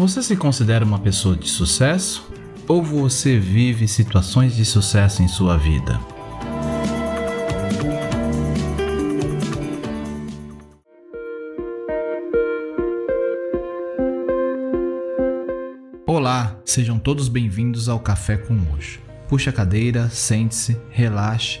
Você se considera uma pessoa de sucesso? Ou você vive situações de sucesso em sua vida? Olá, sejam todos bem-vindos ao Café com Hoje. Puxe a cadeira, sente-se, relaxe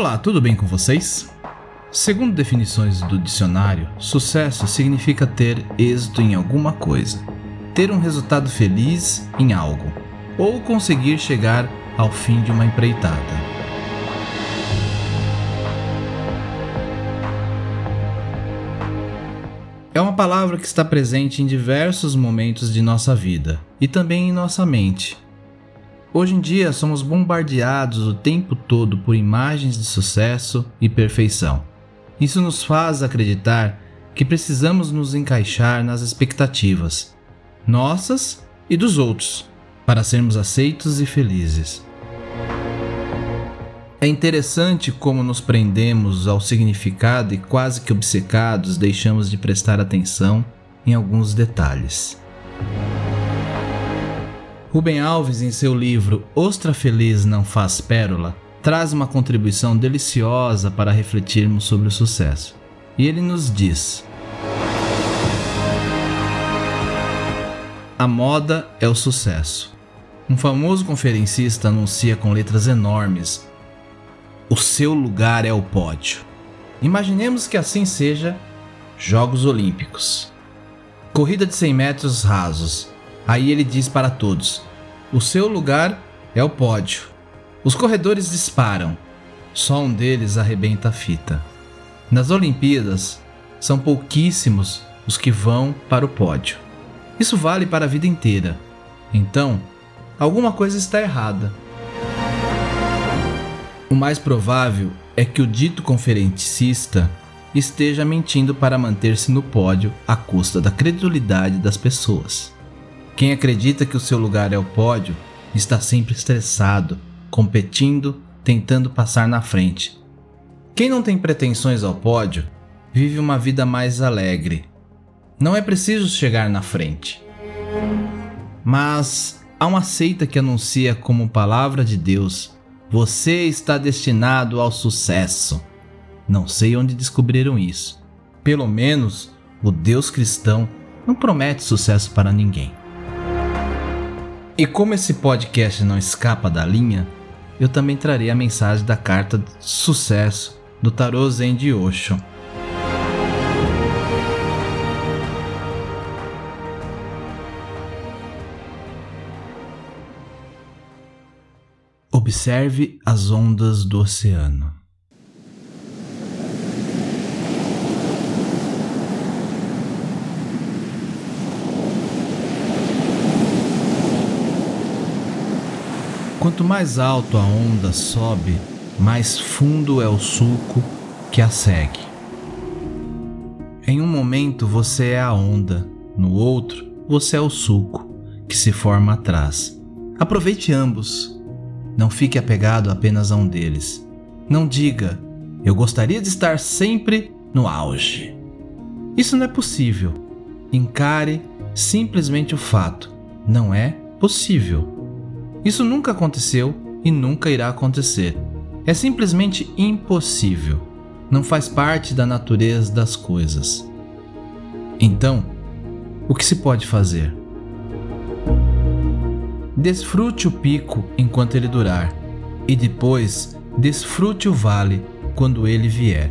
Olá, tudo bem com vocês? Segundo definições do dicionário, sucesso significa ter êxito em alguma coisa, ter um resultado feliz em algo, ou conseguir chegar ao fim de uma empreitada. É uma palavra que está presente em diversos momentos de nossa vida e também em nossa mente, Hoje em dia somos bombardeados o tempo todo por imagens de sucesso e perfeição. Isso nos faz acreditar que precisamos nos encaixar nas expectativas, nossas e dos outros, para sermos aceitos e felizes. É interessante como nos prendemos ao significado e quase que obcecados deixamos de prestar atenção em alguns detalhes. Rubem Alves, em seu livro Ostra Feliz Não Faz Pérola, traz uma contribuição deliciosa para refletirmos sobre o sucesso. E ele nos diz: A moda é o sucesso. Um famoso conferencista anuncia com letras enormes: O seu lugar é o pódio. Imaginemos que assim seja Jogos Olímpicos. Corrida de 100 metros rasos, Aí ele diz para todos: O seu lugar é o pódio. Os corredores disparam. Só um deles arrebenta a fita. Nas Olimpíadas, são pouquíssimos os que vão para o pódio. Isso vale para a vida inteira. Então, alguma coisa está errada. O mais provável é que o dito conferencista esteja mentindo para manter-se no pódio à custa da credulidade das pessoas. Quem acredita que o seu lugar é o pódio está sempre estressado, competindo, tentando passar na frente. Quem não tem pretensões ao pódio vive uma vida mais alegre. Não é preciso chegar na frente. Mas há uma seita que anuncia como palavra de Deus: você está destinado ao sucesso. Não sei onde descobriram isso. Pelo menos o Deus cristão não promete sucesso para ninguém. E como esse podcast não escapa da linha, eu também trarei a mensagem da carta de sucesso do Tarô Zen de Osho. Observe as ondas do oceano. Quanto mais alto a onda sobe, mais fundo é o sulco que a segue. Em um momento você é a onda, no outro você é o sulco que se forma atrás. Aproveite ambos. Não fique apegado apenas a um deles. Não diga, eu gostaria de estar sempre no auge. Isso não é possível. Encare simplesmente o fato. Não é possível. Isso nunca aconteceu e nunca irá acontecer. É simplesmente impossível. Não faz parte da natureza das coisas. Então, o que se pode fazer? Desfrute o pico enquanto ele durar, e depois desfrute o vale quando ele vier.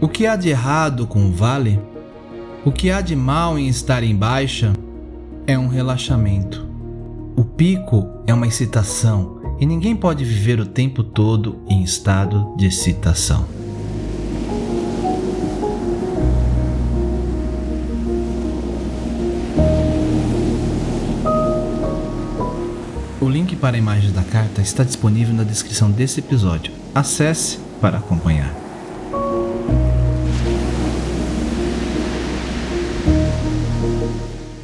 O que há de errado com o vale? O que há de mal em estar em baixa? é um relaxamento. O pico é uma excitação e ninguém pode viver o tempo todo em estado de excitação. O link para a imagem da carta está disponível na descrição desse episódio. Acesse para acompanhar.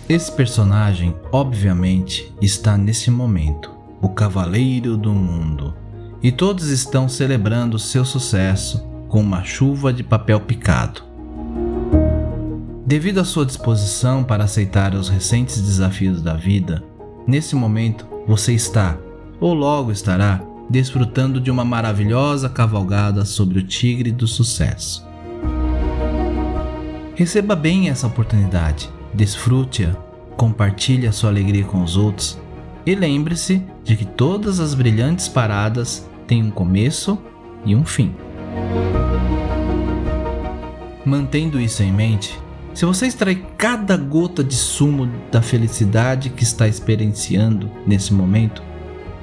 Esse personagem, obviamente, está nesse momento, o Cavaleiro do Mundo, e todos estão celebrando seu sucesso com uma chuva de papel picado. Devido à sua disposição para aceitar os recentes desafios da vida, nesse momento você está, ou logo estará, desfrutando de uma maravilhosa cavalgada sobre o tigre do sucesso. Receba bem essa oportunidade, desfrute-a, compartilhe a sua alegria com os outros e lembre-se de que todas as brilhantes paradas têm um começo e um fim. Mantendo isso em mente, se você extrair cada gota de sumo da felicidade que está experienciando nesse momento,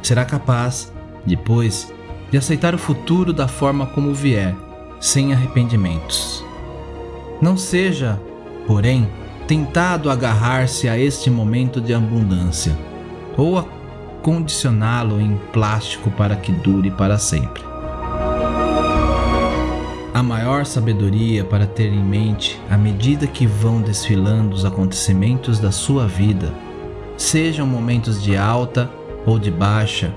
será capaz, depois, de aceitar o futuro da forma como vier, sem arrependimentos. Não seja, porém, tentado agarrar-se a este momento de abundância ou a condicioná-lo em plástico para que dure para sempre. A maior sabedoria para ter em mente à medida que vão desfilando os acontecimentos da sua vida, sejam momentos de alta ou de baixa,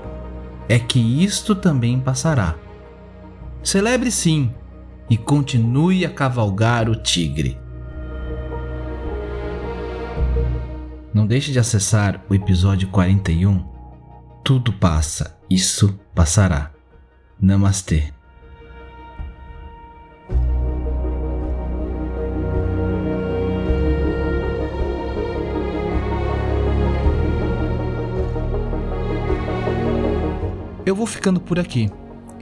é que isto também passará. Celebre sim e continue a cavalgar o tigre. Não deixe de acessar o episódio 41. Tudo passa, isso passará. Namastê. Eu vou ficando por aqui.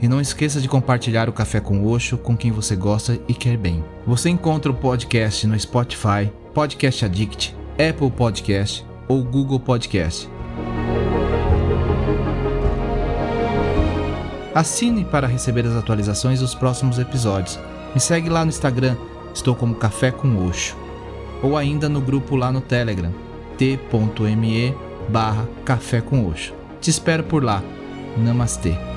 E não esqueça de compartilhar o Café com Oxo com quem você gosta e quer bem. Você encontra o podcast no Spotify, Podcast Addict, Apple Podcast ou Google Podcast. Assine para receber as atualizações dos próximos episódios. Me segue lá no Instagram, estou como Café com Oxo. Ou ainda no grupo lá no Telegram, t.me barra Café com Oxo. Te espero por lá. Namastê.